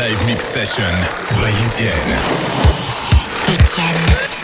Live Mix Session by Etienne. Etienne.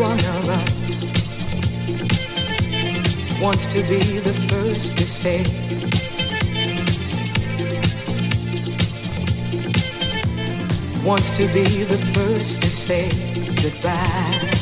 One of us wants to be the first to say wants to be the first to say goodbye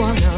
wanna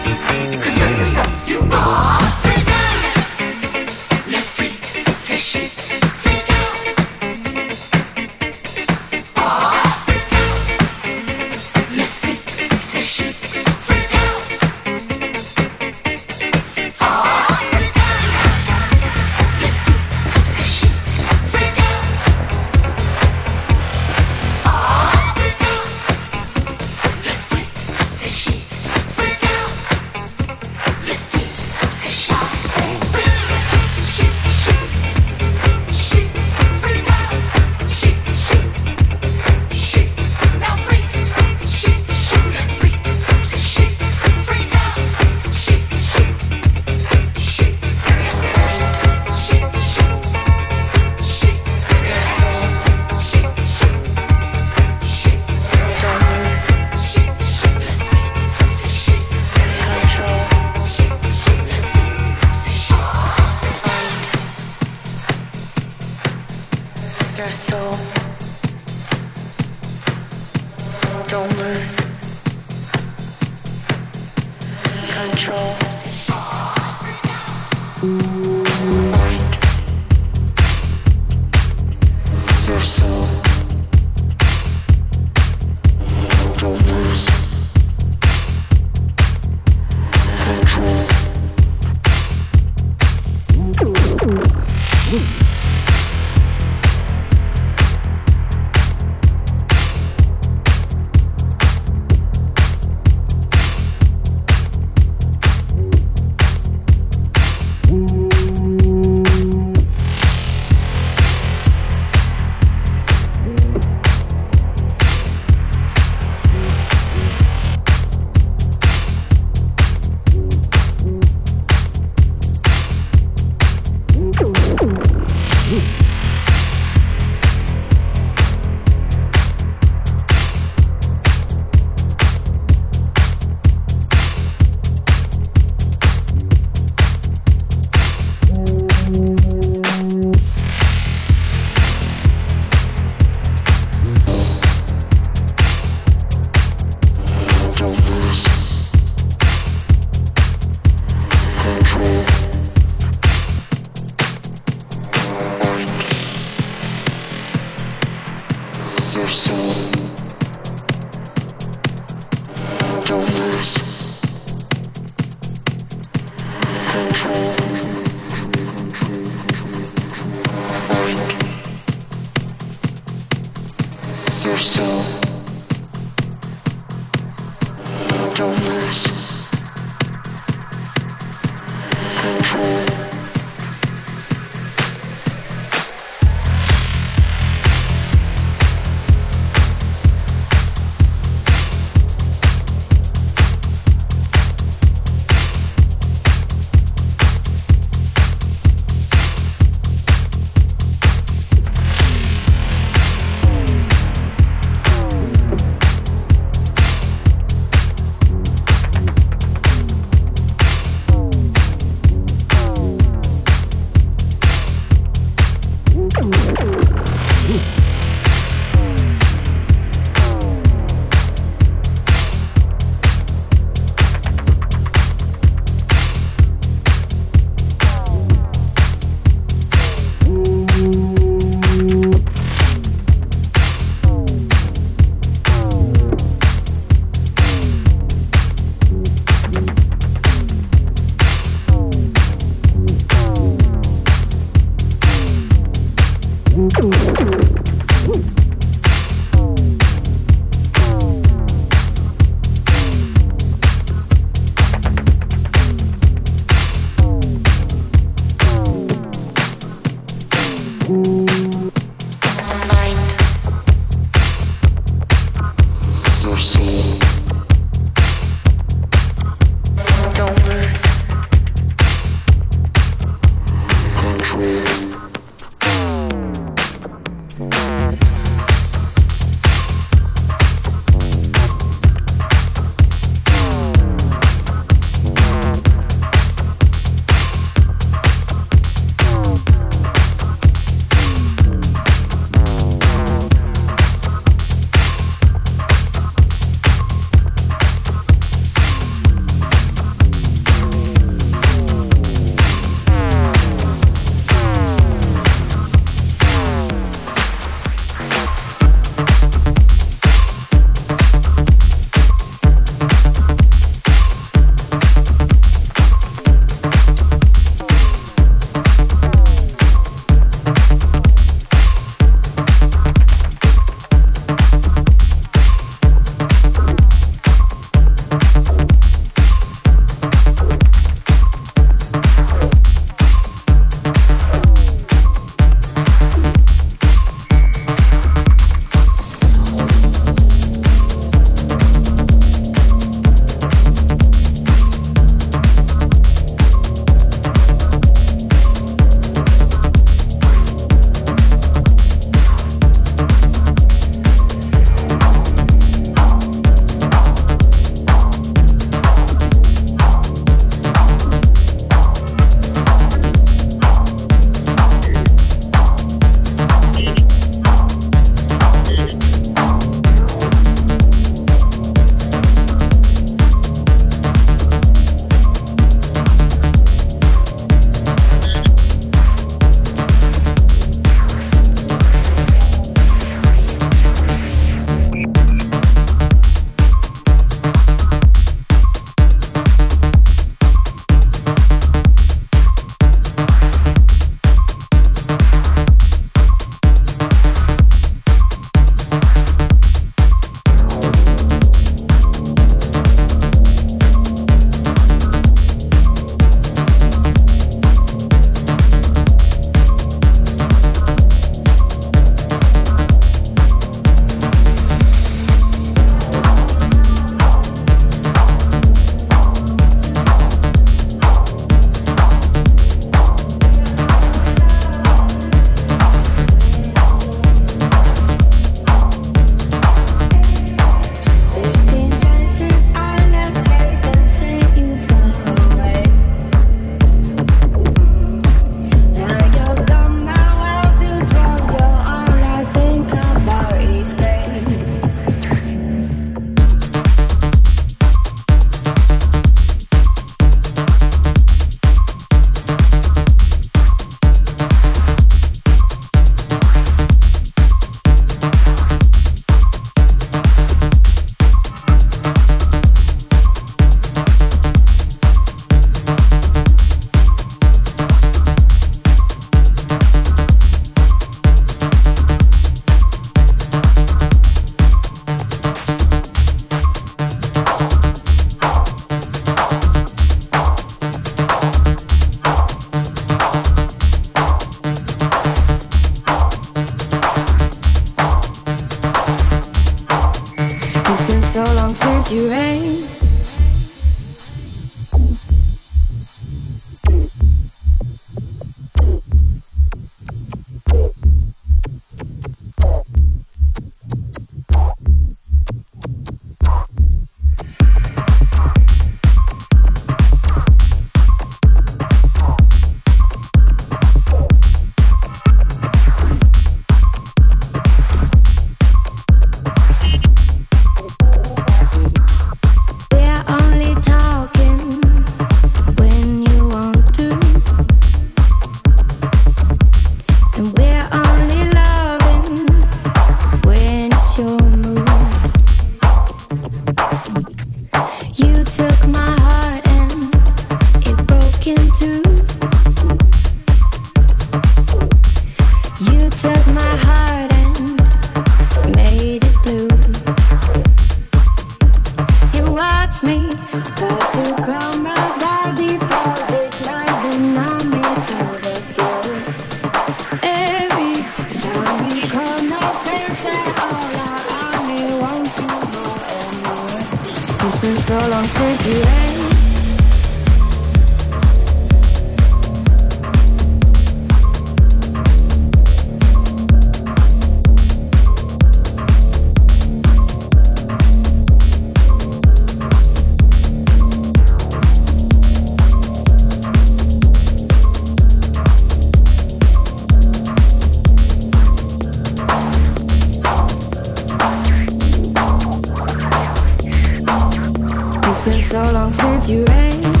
been so long since you ate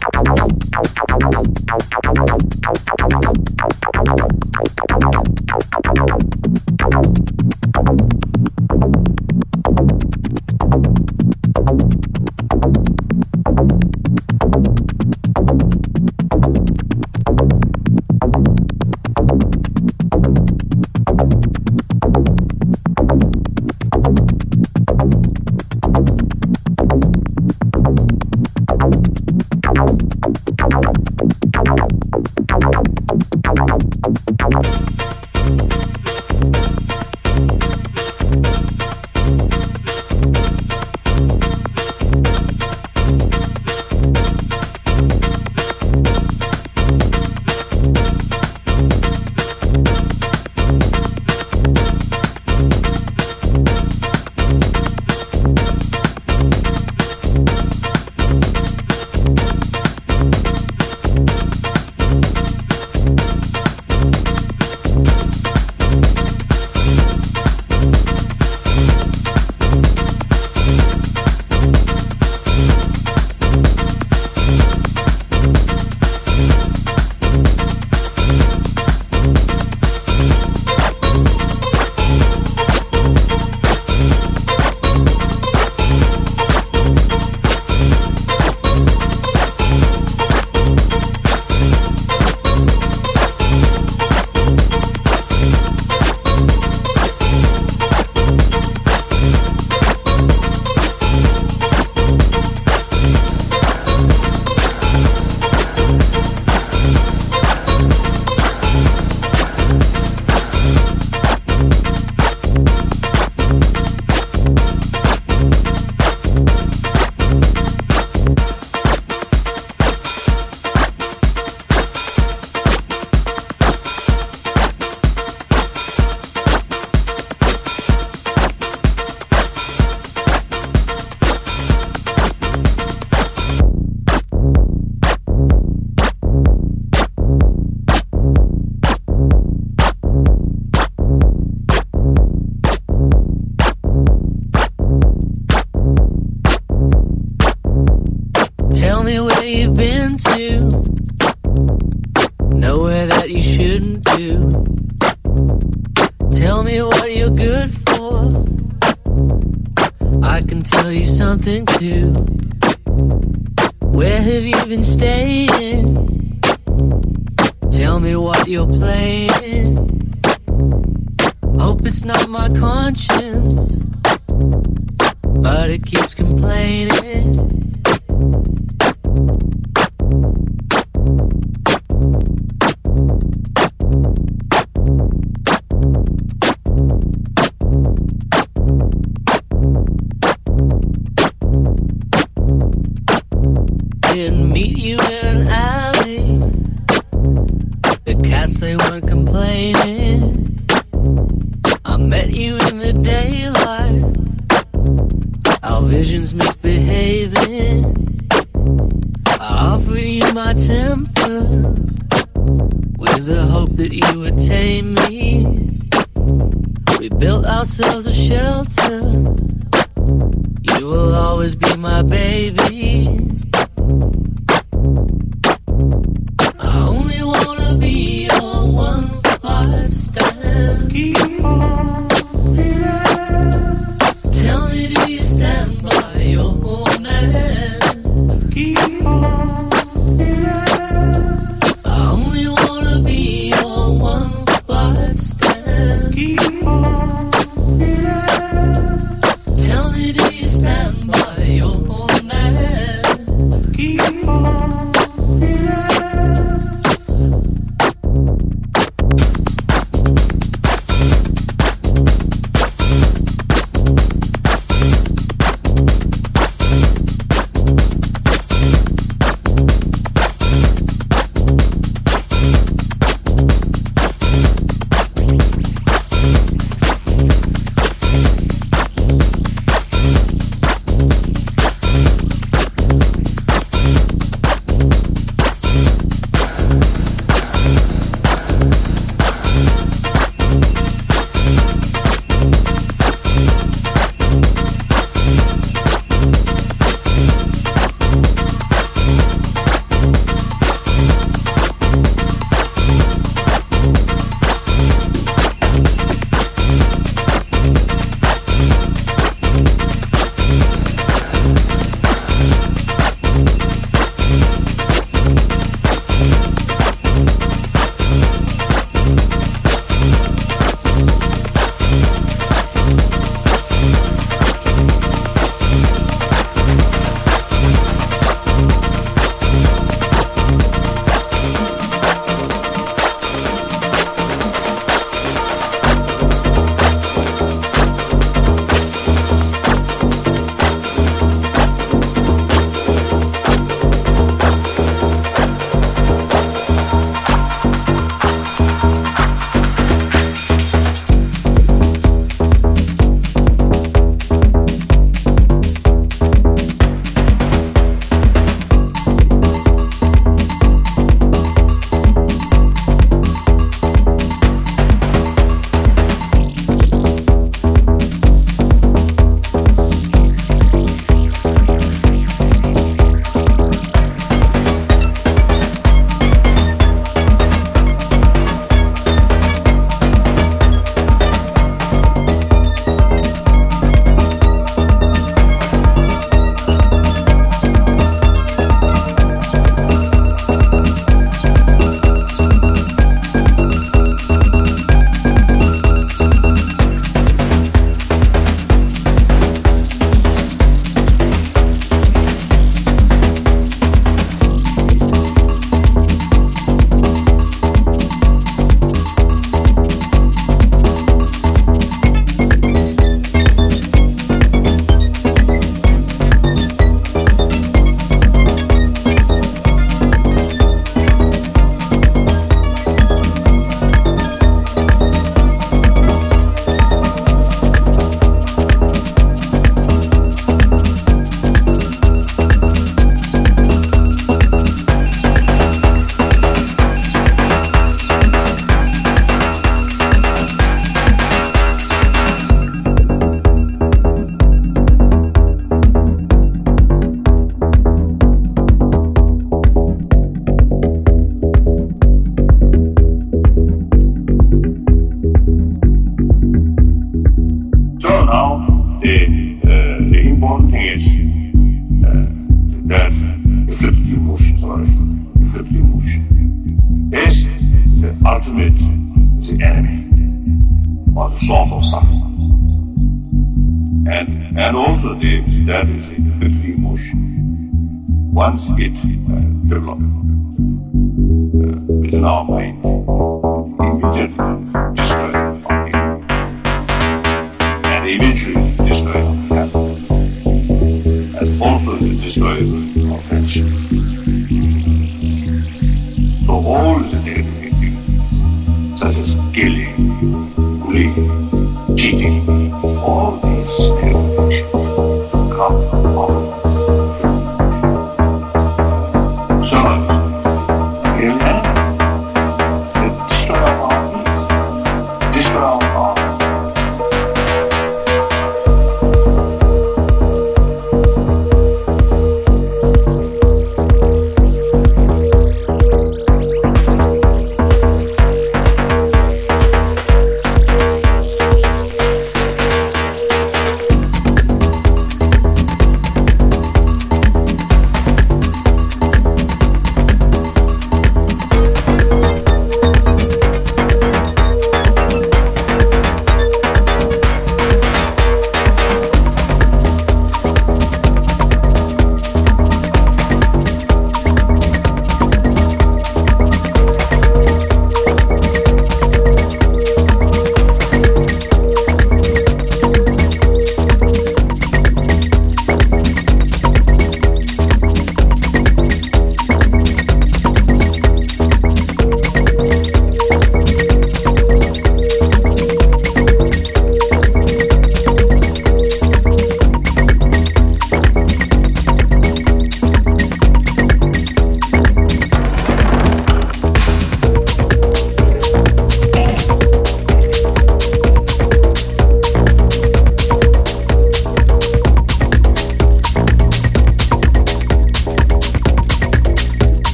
Thank